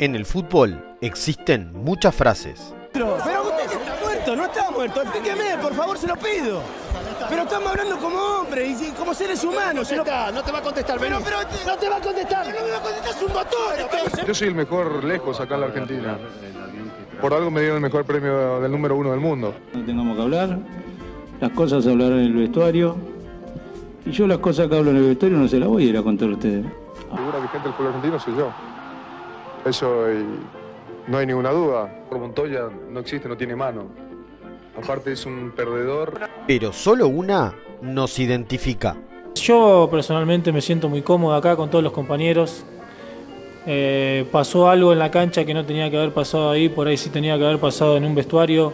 En el fútbol existen muchas frases. Pero usted está muerto, no está muerto. Explíqueme, por favor, se lo pido. Pero estamos hablando como hombres y como seres humanos. No, no te va a contestar, Pero, pero, no te va a contestar. No me va a contestar, es un motor. Yo soy el mejor lejos acá en la Argentina. Por algo me dieron el mejor premio del número uno del mundo. No tengamos que hablar, las cosas se hablarán en el vestuario. Y yo las cosas que hablo en el vestuario no se las voy a ir a contar a ustedes. La figura vigente del fútbol argentino soy yo. Eso y no hay ninguna duda. Por Montoya no existe, no tiene mano. Aparte es un perdedor. Pero solo una nos identifica. Yo personalmente me siento muy cómodo acá con todos los compañeros. Eh, pasó algo en la cancha que no tenía que haber pasado ahí, por ahí sí tenía que haber pasado en un vestuario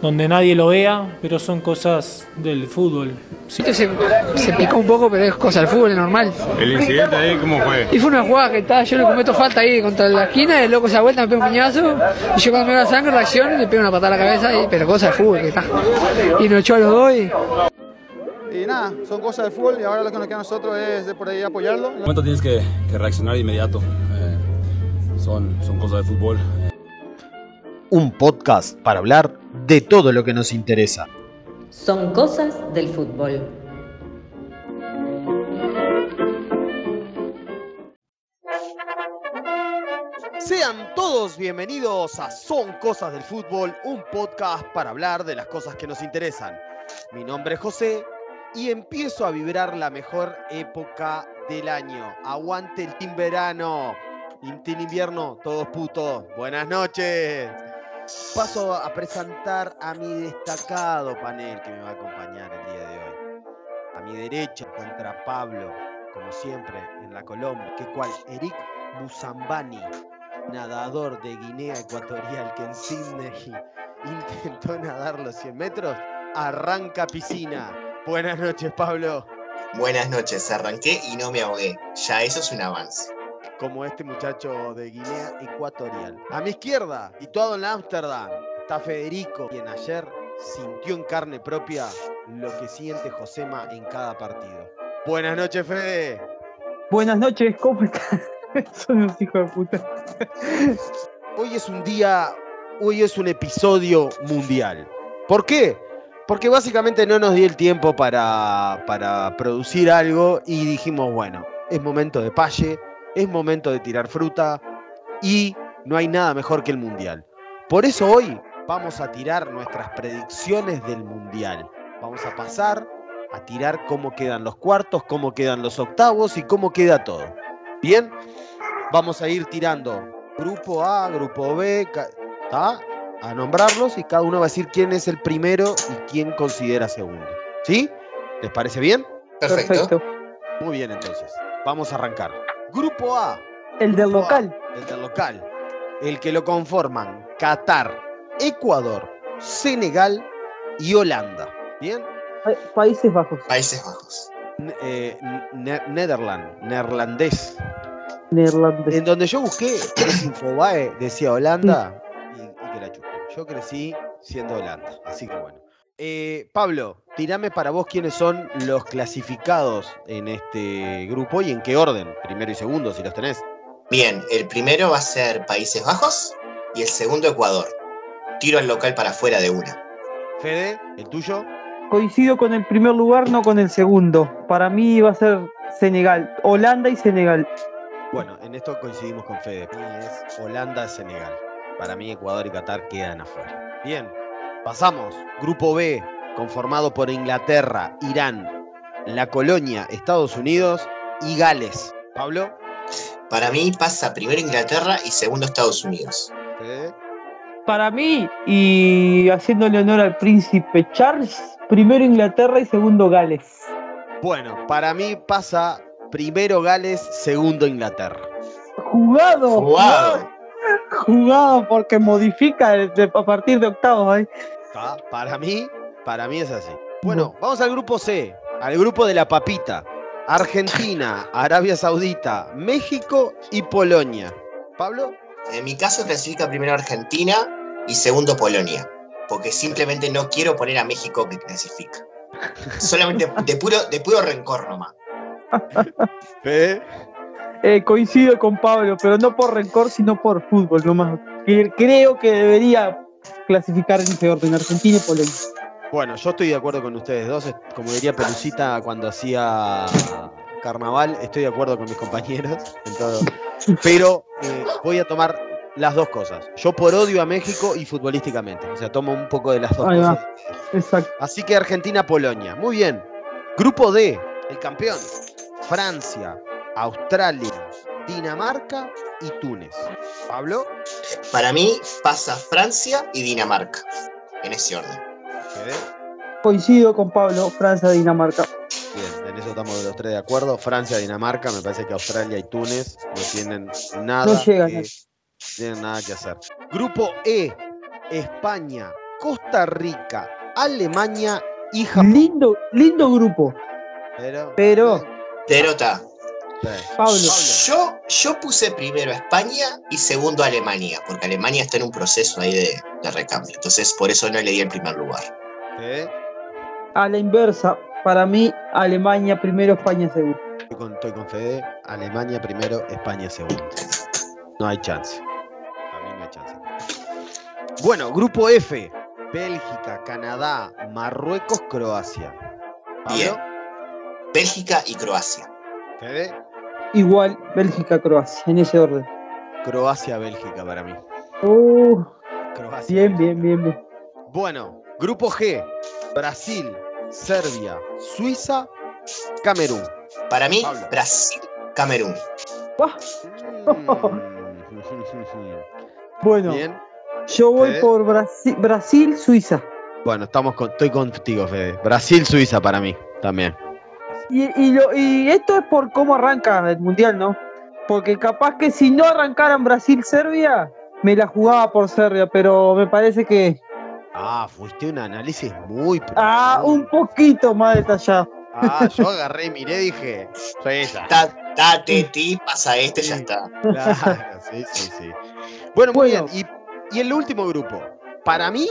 donde nadie lo vea, pero son cosas del fútbol. Sí. Se, se picó un poco, pero es cosa del fútbol, es normal. ¿El incidente ahí cómo fue? Y fue una jugada que estaba, yo le cometo falta ahí contra la esquina, el loco se da vuelta, me pega un piñazo, y yo cuando me da sangre reacciono y le pego una patada a la cabeza, y, pero cosa del fútbol que está. Y nos echó a los dos y... Y nada, son cosas del fútbol y ahora lo que nos queda a nosotros es de por ahí apoyarlo. En momento tienes que, que reaccionar de inmediato. Eh, son, son cosas de fútbol. Un podcast para hablar de todo lo que nos interesa. Son cosas del fútbol. Sean todos bienvenidos a Son Cosas del Fútbol, un podcast para hablar de las cosas que nos interesan. Mi nombre es José y empiezo a vibrar la mejor época del año. Aguante el team verano, el team invierno, todos putos. Buenas noches. Paso a presentar a mi destacado panel que me va a acompañar el día de hoy. A mi derecha encuentra Pablo, como siempre, en la Colombia, que cual Eric Musambani, nadador de Guinea Ecuatorial que en Sydney intentó nadar los 100 metros, arranca piscina. Buenas noches, Pablo. Buenas noches, arranqué y no me ahogué. Ya eso es un avance. Como este muchacho de Guinea Ecuatorial. A mi izquierda, situado en Ámsterdam, está Federico, quien ayer sintió en carne propia lo que siente Josema en cada partido. Buenas noches, Fede. Buenas noches, ¿cómo están? Son unos hijos de puta. Hoy es un día, hoy es un episodio mundial. ¿Por qué? Porque básicamente no nos dio el tiempo para, para producir algo y dijimos, bueno, es momento de palle, es momento de tirar fruta y no hay nada mejor que el mundial. Por eso hoy vamos a tirar nuestras predicciones del mundial. Vamos a pasar a tirar cómo quedan los cuartos, cómo quedan los octavos y cómo queda todo. Bien, vamos a ir tirando grupo A, grupo B, ¿tá? a nombrarlos y cada uno va a decir quién es el primero y quién considera segundo. ¿Sí? ¿Les parece bien? Perfecto. Muy bien, entonces. Vamos a arrancar. Grupo A, El del local. el del local. El que lo conforman Qatar, Ecuador, Senegal y Holanda. ¿Bien? Pa- Países Bajos. Países Bajos. N- eh, Ne- Netherland, neerlandés. Neerlandés. En donde yo busqué, es Infobae, decía Holanda y, y que la chupen. Yo crecí siendo Holanda, así que bueno. Eh, Pablo, tirame para vos quiénes son los clasificados en este grupo y en qué orden, primero y segundo, si los tenés. Bien, el primero va a ser Países Bajos y el segundo Ecuador. Tiro al local para afuera de una. Fede, el tuyo. Coincido con el primer lugar, no con el segundo. Para mí va a ser Senegal. Holanda y Senegal. Bueno, en esto coincidimos con Fede. Es Holanda-Senegal. Para mí Ecuador y Qatar quedan afuera. Bien, pasamos. Grupo B, conformado por Inglaterra, Irán, la Colonia, Estados Unidos y Gales. Pablo, Para mí pasa primero Inglaterra y segundo Estados Unidos. Para mí, y haciéndole honor al príncipe Charles, primero Inglaterra y segundo Gales. Bueno, para mí pasa primero Gales, segundo Inglaterra. Jugado. Jugado. Jugado porque modifica a partir de octavos. ahí. ¿Tá? Para mí, para mí es así. Bueno, vamos al grupo C, al grupo de la papita. Argentina, Arabia Saudita, México y Polonia. Pablo, En mi caso clasifica primero Argentina y segundo Polonia. Porque simplemente no quiero poner a México que clasifica. Solamente de puro, de puro rencor nomás. Fede, Eh, coincido con Pablo, pero no por rencor, sino por fútbol nomás. Creo que debería clasificar en ese orden Argentina y Polonia. Bueno, yo estoy de acuerdo con ustedes dos. Como diría Pelucita cuando hacía carnaval, estoy de acuerdo con mis compañeros en todo. Pero eh, voy a tomar las dos cosas. Yo por odio a México y futbolísticamente. O sea, tomo un poco de las dos Ahí va. cosas. Exacto. Así que Argentina-Polonia. Muy bien. Grupo D, el campeón. Francia, Australia, Dinamarca y Túnez. Pablo, Para mí pasa Francia y Dinamarca, en ese orden. Coincido con Pablo, Francia, Dinamarca. Bien, en eso estamos los tres de acuerdo. Francia, Dinamarca, me parece que Australia y Túnez no tienen nada, No llegan. que, tienen nada que hacer. Grupo E, España, Costa Rica, Alemania y Japón. Lindo, lindo grupo, Pero, pero Derrota. sí. Pablo, Yo, yo puse primero a España y segundo a Alemania, porque Alemania está en un proceso ahí de, de recambio. Entonces, por eso no le di el primer lugar. A la inversa, para mí Alemania primero, España segundo. Estoy con, estoy con Fede. Alemania primero, España segundo. No hay chance. A mí no hay chance. Bueno, grupo F. Bélgica, Canadá, Marruecos, Croacia. Pablo, Bien. Bélgica y Croacia. Fede. Igual Bélgica, Croacia, en ese orden. Croacia, Bélgica para mí. Uh, Croacia. bien, bien, bien, bien. Bueno, grupo G. Brasil, Serbia, Suiza, Camerún. Para mí, Pablo. Brasil, Camerún. Bueno, Bien. yo voy Fede. por Brasil, Brasil, Suiza. Bueno, estamos con, estoy contigo, Fede. Brasil, Suiza para mí también. Y, y, lo- y esto es por cómo arranca el mundial, ¿no? Porque capaz que si no arrancaran Brasil-Serbia, me la jugaba por Serbia, pero me parece que. Ah, fuiste un análisis muy Ah, un poquito más detallado. Ah, yo agarré y miré y dije, Suiza. Ta- Date, ti, pasa este, ya está. Claro, sí, sí, sí. Bueno, muy Bueno. bien. Y, y el último grupo. Para mí,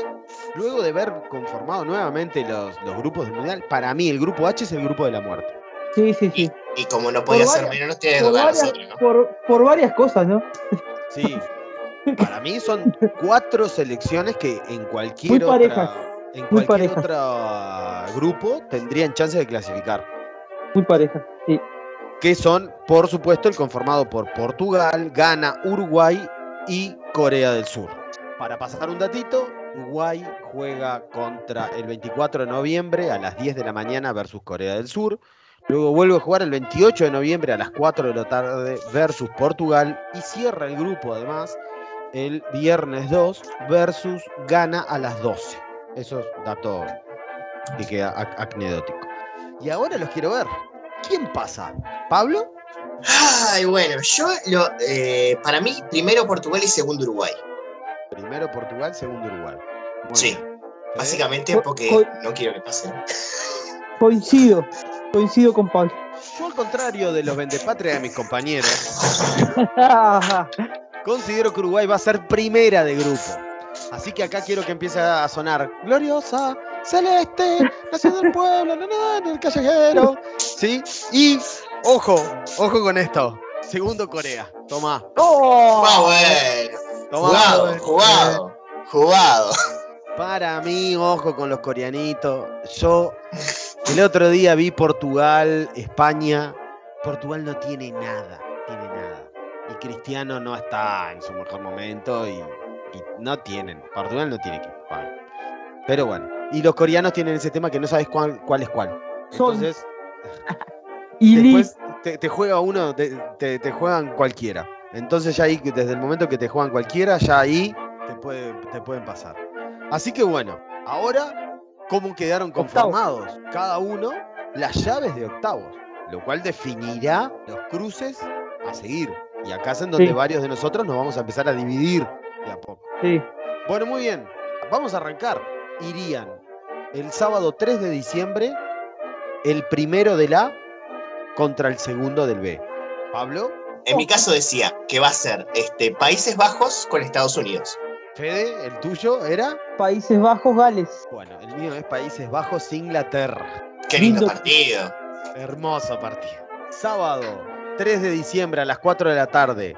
luego de ver conformado nuevamente los, los grupos del Mundial, para mí el grupo H es el grupo de la muerte. Sí, sí, sí. Y como no podía Por ser varias- menos, nos tiene que Por varias, nosotros, ¿no? por, por varias cosas, ¿no? Sí. Para mí son cuatro selecciones que en cualquier Muy otra, parejas, en muy cualquier parejas. otro grupo tendrían chance de clasificar. Muy pareja, sí. que son, por supuesto, el conformado por Portugal, Ghana, Uruguay y Corea del Sur. Para pasar un datito, Uruguay juega contra el 24 de noviembre a las 10 de la mañana versus Corea del Sur. Luego vuelve a jugar el 28 de noviembre a las 4 de la tarde versus Portugal y cierra el grupo además el viernes 2 versus Ghana a las 12. Eso es dato que queda anecdótico. Y ahora los quiero ver. ¿Quién pasa? ¿Pablo? Ay, bueno, yo lo, eh, para mí, primero Portugal y segundo Uruguay. Primero Portugal, segundo Uruguay. Muy Sí, bien. ¿Eh? básicamente Co- porque co- no quiero que pase. Coincido, coincido con Pablo. Yo, al contrario de los vendepatria de mis compañeros, considero que Uruguay va a ser primera de grupo. Así que acá quiero que empiece a sonar gloriosa, celeste, nación del pueblo, na, na, na, el callejero. ¿Sí? Y, ojo, ojo con esto. Segundo Corea. Tomá. ¡Oh! Bueno. Tomá. Jugado, jugado, jugado. Para mí, ojo con los coreanitos. Yo el otro día vi Portugal, España. Portugal no tiene nada. Y Cristiano no está en su mejor momento y, y no tienen. Portugal no tiene equipo. Bueno. Pero bueno. Y los coreanos tienen ese tema que no sabes cuál, cuál es cuál. Son- Entonces, Y después te, te juega uno, te, te- te juegan cualquiera. Entonces ya ahí, desde el momento que te juegan cualquiera, ya ahí te, puede- te pueden pasar. Así que bueno, ahora, ¿cómo quedaron Octavos. conformados? Cada uno las llaves de octavos, lo cual definirá los cruces a seguir. Y acá es en donde Sí. varios de nosotros nos vamos a empezar a dividir de a poco. sí. Bueno, muy bien. Vamos a arrancar. Irían el sábado 3 de diciembre, el primero del A contra el segundo del B. Pablo, En mi caso decía que va a ser este, Países Bajos con Estados Unidos. Fede, el tuyo era. Países Bajos, Gales. Bueno, el mío es Países Bajos, Inglaterra. Qué lindo Lindo. partido. Hermoso partido. Sábado 3 de diciembre a las 4 de la tarde.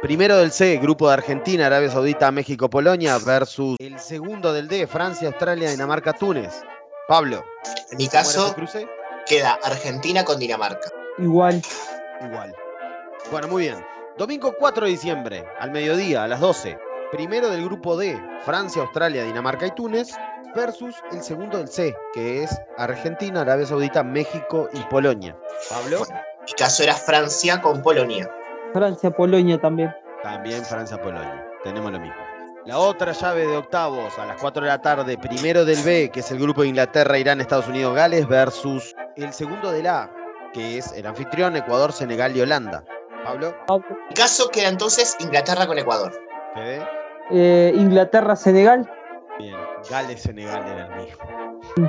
Primero del C, grupo de Argentina, Arabia Saudita, México, Polonia, versus el segundo del D, Francia, Australia, Dinamarca, Túnez. Pablo. En mi ¿cómo era caso, cruce? queda Argentina con Dinamarca. Igual. Igual. Bueno, muy bien. Domingo 4 de diciembre, al mediodía, a las 12. Primero del grupo D, Francia, Australia, Dinamarca y Túnez, versus el segundo del C, que es Argentina, Arabia Saudita, México y Polonia. Pablo. Caso era Francia con Polonia. Francia, Polonia también. También Francia-Polonia. Tenemos lo mismo. La otra llave de octavos a las 4 de la tarde, primero del B, que es el grupo de Inglaterra, Irán, Estados Unidos, Gales, versus el segundo del A, que es el anfitrión, Ecuador, Senegal y Holanda. Pablo, Mi caso queda entonces Inglaterra con Ecuador. Fede. Eh, Inglaterra, Senegal. Bien, Gales, Senegal era el mío.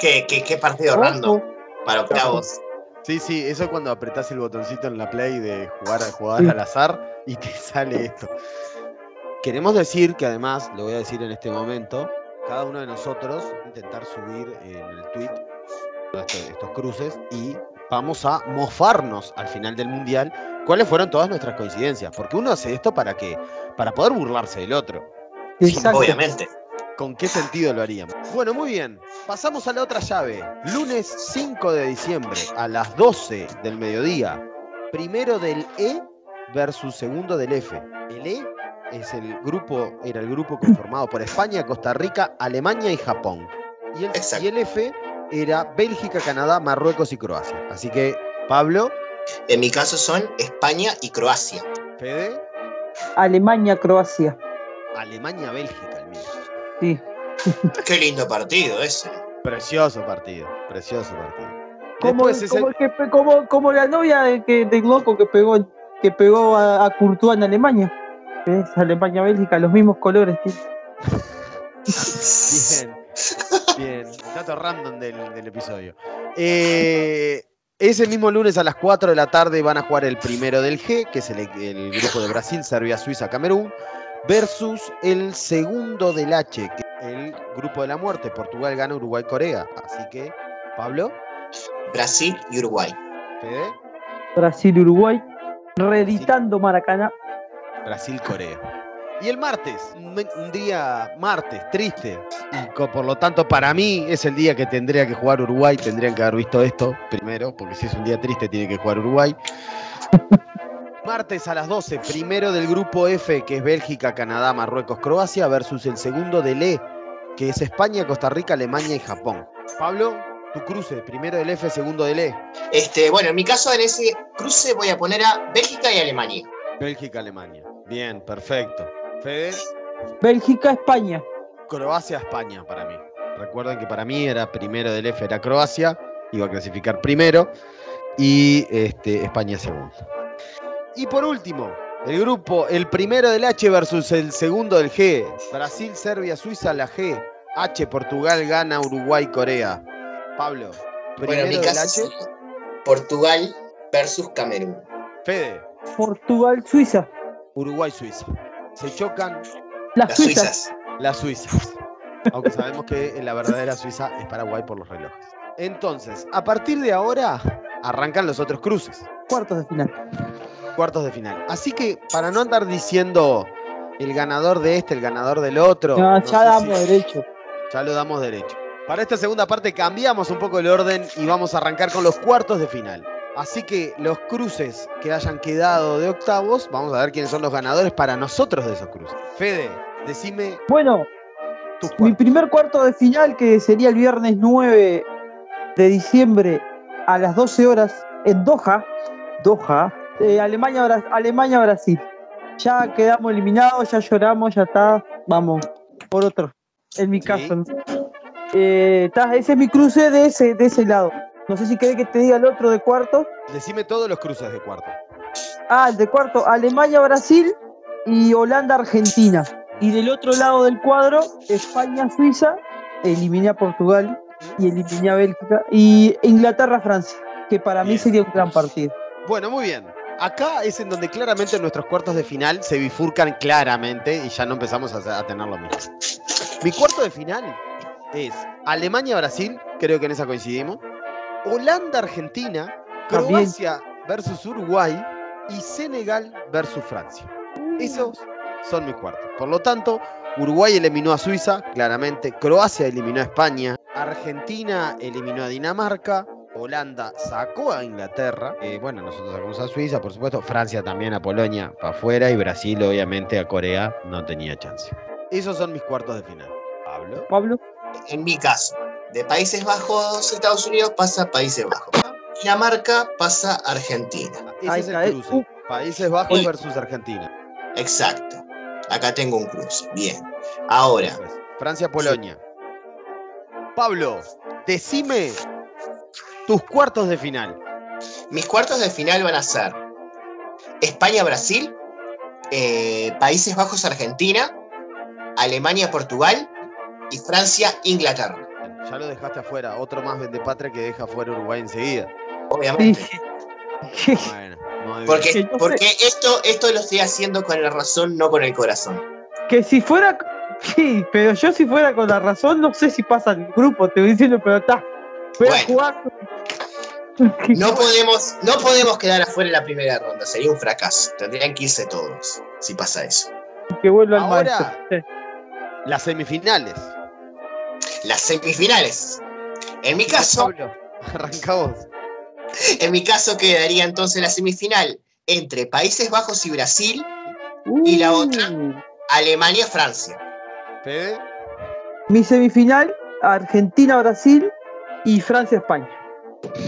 ¿Qué, qué, qué partido random para octavos? Sí, sí, eso es cuando apretás el botoncito en la play de jugar, jugar al azar y te sale esto. Queremos decir que además, lo voy a decir en este momento, cada uno de nosotros intentar subir en el tweet estos cruces y vamos a mofarnos al final del mundial cuáles fueron todas nuestras coincidencias. Porque uno hace esto para que, para poder burlarse del otro. Exacto. Obviamente. ¿Con qué sentido lo haríamos? Bueno, muy bien. Pasamos a la otra llave. Lunes 5 de diciembre a las 12 del mediodía. Primero del E versus segundo del F. El E es el grupo, era el grupo conformado por España, Costa Rica, Alemania y Japón. Y el, y el F era Bélgica, Canadá, Marruecos y Croacia. Así que, Pablo. En mi caso son España y Croacia. Fede. Alemania, Croacia. Alemania, Bélgica. Sí. Qué lindo partido ese. Precioso partido, precioso partido. Como, como, el- el que pe- como, como la novia de que, del loco que pegó, que pegó a, a Courtois en Alemania. Es Alemania, Bélgica, los mismos colores. tío. Bien, bien. Dato random del, del episodio. Eh, ese mismo lunes a las 4 de la tarde van a jugar el primero del G, que es el, el grupo de Brasil, Serbia, Suiza, Camerún, versus el segundo del H, que es el grupo de la muerte, Portugal gana Uruguay, Corea. Así que, Pablo, Brasil y Uruguay. Fede, Brasil, Uruguay. Reeditando Maracaná. Brasil, Corea. Y el martes, un, día martes, triste. Y por lo tanto, para mí es el día que tendría que jugar Uruguay. Tendrían que haber visto esto primero, porque si es un día triste, tiene que jugar Uruguay. Martes a las 12, primero del grupo F, que es Bélgica, Canadá, Marruecos, Croacia, versus el segundo del E, que es España, Costa Rica, Alemania y Japón. Pablo, tu cruce, primero del F, segundo del E. Este, bueno, en mi caso en ese cruce voy a poner a Bélgica y Alemania. Bélgica, Alemania. Bien, perfecto. Fede. Bélgica, España. Croacia, España para mí. Recuerden que para mí era primero del F, era Croacia, iba a clasificar primero, y este, España segundo. Y por último, el grupo, el primero del H versus el segundo del G. Brasil, Serbia, Suiza, la G. H, Portugal, Ghana, Uruguay, Corea. Pablo, Bueno, en mi primero del caso H, Portugal versus Camerún. Fede, Portugal, Suiza. Uruguay, Suiza. Se chocan Las, Las suizas. suizas. Las suizas. Aunque sabemos que la verdadera Suiza es Paraguay por los relojes. Entonces, a partir de ahora, arrancan los otros cruces. Cuartos de final. Cuartos de final. Así que, para no andar diciendo el ganador de este, el ganador del otro. No, no ya damos si- derecho. Ya lo damos derecho. Para esta segunda parte cambiamos un poco el orden y vamos a arrancar con los cuartos de final. Así que los cruces que hayan quedado de octavos, vamos a ver quiénes son los ganadores para nosotros de esos cruces. Fede, decime Bueno, mi primer cuarto de final, que sería el viernes 9 de diciembre a las 12 horas en Doha. Doha. Eh, Alemania, Bra- Alemania, Brasil. Ya quedamos eliminados, ya lloramos, ya está. Vamos, por otro. En mi Sí. caso. ¿no? Eh, ese es mi cruce de ese, de ese lado. No sé si querés que te diga el otro de cuarto. Decime todos los cruces de cuarto. Ah, el de cuarto, Alemania, Brasil y Holanda, Argentina. Y del otro lado del cuadro, España, Suiza, eliminé a Portugal y eliminé a Bélgica. Y Inglaterra, Francia, que para mí sería un gran partido. Bueno, muy bien. Acá es en donde claramente nuestros cuartos de final se bifurcan claramente y ya no empezamos a, a tener lo mismo. Mi cuarto de final es Alemania-Brasil, creo que en esa coincidimos. Holanda-Argentina, También. Croacia versus Uruguay y Senegal versus Francia. Esos son mis cuartos. Por lo tanto, Uruguay eliminó a Suiza, claramente. Croacia eliminó a España. Argentina eliminó a Dinamarca. Holanda sacó a Inglaterra. Eh, bueno, nosotros sacamos a Suiza, por supuesto. Francia también a Polonia para afuera. Y Brasil, obviamente, a Corea no tenía chance. Esos son mis cuartos de final. Pablo. Pablo. En mi caso, de Países Bajos, Estados Unidos pasa Países Bajos. Dinamarca pasa Argentina. Ese Ahí es el cruce. Países Bajos versus Argentina. Exacto. Acá tengo un cruce. Bien. Ahora. Francia-Polonia. Pablo, decime tus cuartos de final. mis cuartos de final van a ser España-Brasil, eh, Países Bajos-Argentina, Alemania-Portugal y Francia-Inglaterra. Ya lo dejaste afuera. Otro más patria que deja afuera Uruguay enseguida. Obviamente. Bueno, bien. Porque, porque esto, esto lo estoy haciendo con la razón, no con el corazón. Que si fuera. Sí, pero yo si fuera con la razón, no sé si pasa el grupo, te voy diciendo, pero está. Bueno. No podemos, no podemos quedar afuera en la primera ronda, sería un fracaso. Tendrían que irse todos si pasa eso. Que vuelva el Ahora-. Las semifinales. Las semifinales. En mi caso, Pablo, arranca vos. en mi caso quedaría entonces la semifinal entre Países Bajos y Brasil, ¿Y la otra? Alemania-Francia. Mi semifinal, Argentina-Brasil y Francia-España.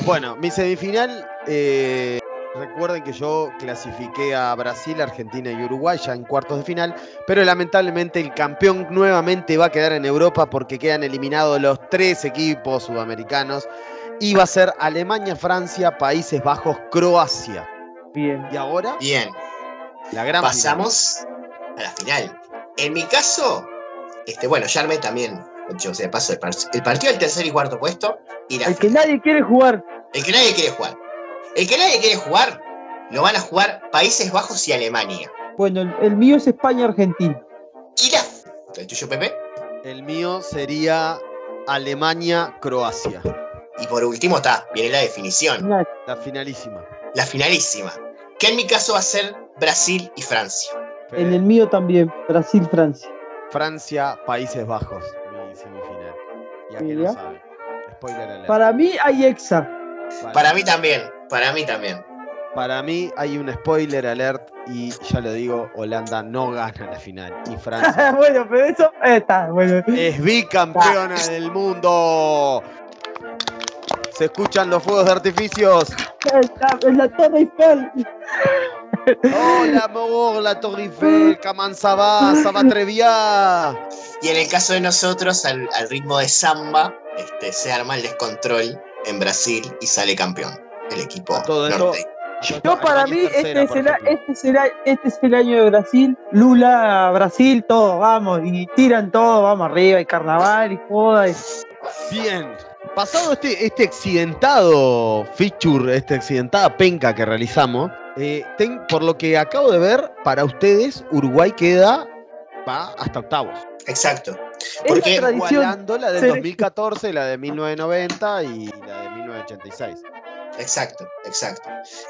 Bueno, mi semifinal. eh, recuerden que yo clasifiqué a Brasil, Argentina y Uruguay ya en cuartos de final. Pero lamentablemente el campeón nuevamente va a quedar en Europa porque quedan eliminados los tres equipos sudamericanos. Y va a ser Alemania, Francia, Países Bajos, Croacia. Bien. Y ahora, Bien, la gran final. pasamos a la final. En mi caso, este, bueno, ya armé también, yo sea, paso el, par- el partido del tercer y cuarto puesto y la El que nadie quiere jugar. El que nadie quiere jugar. El que nadie quiere jugar, lo van a jugar Países Bajos y Alemania. Bueno, el, el mío es España-Argentina. Y la. ¿El tuyo, Pepe? El mío sería Alemania, Croacia. Y por último está, viene la definición. La finalísima. la finalísima. Que en mi caso va a ser Brasil y Francia. Fede. En el mío también, Brasil-Francia. Francia, Países Bajos. Ya que no sabe. Spoiler alert. Para mí hay Exa. Para mí también, para mí también. Para mí hay un spoiler alert y ya lo digo, Holanda no gana la final. Y Francia bueno, pero eso está, bueno. es bicampeona del mundo. Se escuchan los fuegos de artificios. Está en la Torre Eiffel. Hola, amor, la Torre Eiffel, Caman Sabá, Sabá Trevia. Y en el caso de nosotros, al, al ritmo de samba, este, se arma el descontrol en Brasil y sale campeón el equipo Todo esto- norte. Yo para mí, este, es por el, ejemplo. este, es el, este es el año de Brasil. Lula, Brasil, todo, vamos. Y tiran todo, vamos arriba. Y carnaval y joda. y- Bien. Pasado este, este accidentado feature, esta accidentada penca que realizamos, eh, ten- por lo que acabo de ver, para ustedes Uruguay queda, va hasta octavos. Exacto. Es Porque la tradición. Igualando la del ser- 2014, la de 1990 y la de 1986. Exacto, exacto.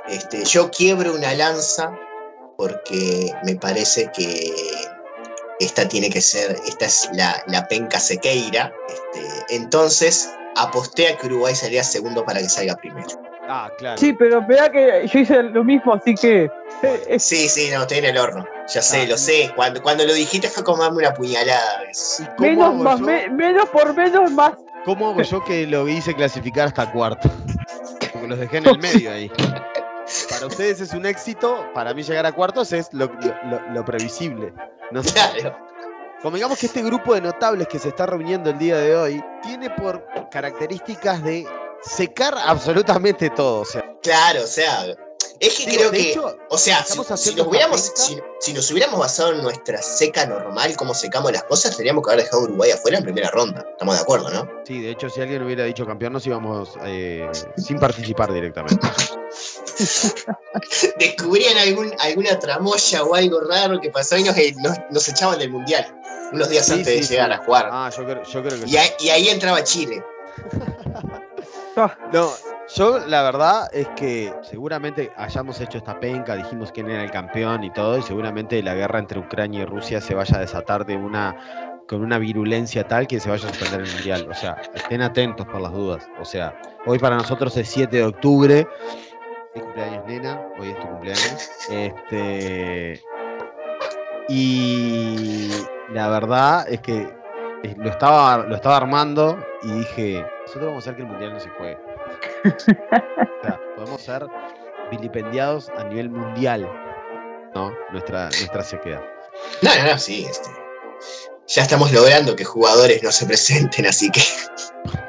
Este, yo quiebro una lanza porque me parece que esta tiene que ser, esta es la, la penca sequeira. Este, entonces aposté a que Uruguay salía segundo para que salga primero. Ah, claro. Sí, pero vea que yo hice lo mismo, así que. eh, Sí, sí, no, estoy en el horno. Ya sé, Ah. lo sé. Cuando, cuando lo dijiste fue como darme una puñalada. Es- ¿Y cómo menos, más, me- menos por menos más. ¿Cómo hago yo que lo hice clasificar hasta cuarto? Porque los dejé en el medio ahí. Para ustedes es un éxito, para mí llegar a cuartos es lo, lo- lo- lo previsible. No sé. Claro. Convengamos que este grupo de notables que se está reuniendo el día de hoy tiene por características de secar absolutamente todo. O sea, Claro, o sea, es que digo, creo que, hecho, o sea, si, nos hubiéramos, si, si nos hubiéramos basado en nuestra seca normal, cómo secamos las cosas, tendríamos que haber dejado a Uruguay afuera en primera ronda. Estamos de acuerdo, ¿no? sí, de hecho, si alguien hubiera dicho campeón, nos íbamos eh, sin participar directamente. Descubrían algún, alguna tramoya o algo raro que pasó y nos, nos- nos echaban del mundial unos días Sí, antes sí, de llegar a jugar. Ah, yo creo, yo creo que y, sí. ahí, y ahí entraba Chile. Ah, No, Yo la verdad es que seguramente hayamos hecho esta penca, dijimos quién era el campeón y todo, y seguramente la guerra entre Ucrania y Rusia se vaya a desatar de una con una virulencia tal que se vaya a suspender el mundial. O sea, estén atentos por las dudas. O sea, hoy para nosotros es 7 de octubre. Es cumpleaños, nena. Hoy es tu cumpleaños. Este. Y la verdad es que eh, lo estaba, lo estaba armando y dije, nosotros vamos a hacer que el mundial no se juegue. o sea, podemos ser vilipendiados a nivel mundial, ¿no? Nuestra, nuestra sequedad. No, no, no, sí, este. Ya estamos logrando que jugadores no se presenten, así que.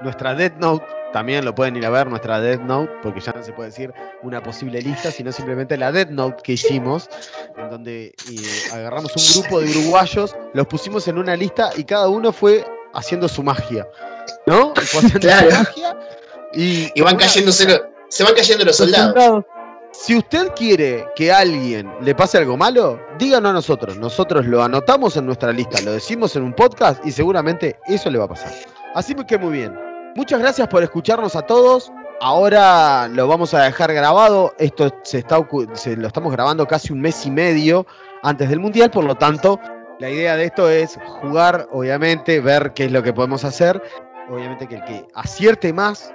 Nuestra Death Note también lo pueden ir a ver, nuestra Death Note, porque ya no se puede decir una posible lista, sino simplemente la Death Note que hicimos, en donde eh, agarramos un grupo de uruguayos, los pusimos en una lista y cada uno fue haciendo su magia. ¿No? Y fue haciendo Claro. su magia y, Y van cayéndose los- se van cayendo los soldados. Si usted quiere que a alguien le pase algo malo, díganos a nosotros. Nosotros lo anotamos en nuestra lista, lo decimos en un podcast y seguramente eso le va a pasar. Así que muy bien. Muchas gracias por escucharnos a todos. Ahora lo vamos a dejar grabado. Esto se está se lo estamos grabando casi un mes y medio antes del mundial, por lo tanto, la idea de esto es jugar, obviamente, ver qué es lo que podemos hacer. Obviamente que el que acierte más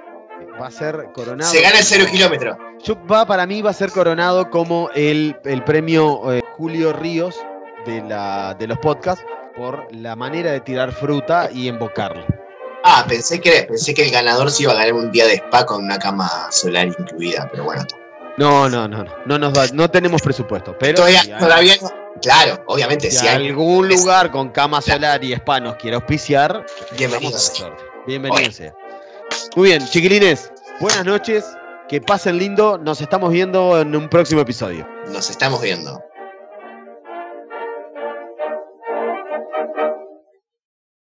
va a ser coronado. Se gana el cero kilómetro. Yo, va, para mí va a ser coronado como el, el premio eh, Julio Ríos de, la, de los podcasts por la manera de tirar fruta y embocarla. Ah, pensé que, pensé que el ganador se iba a ganar un día de spa con una cama solar incluida, pero bueno. No, no, no, no, no, nos no tenemos presupuesto, pero Todavía, si hay- todavía no. Claro, obviamente, si si hay. algún lugar con cama solar y spa nos quiere auspiciar, Bienvenido vamos a la sea. suerte. Bienvenido sea. Muy bien, chiquilines, buenas noches, que pasen lindo, nos estamos viendo en un próximo episodio. Nos estamos viendo.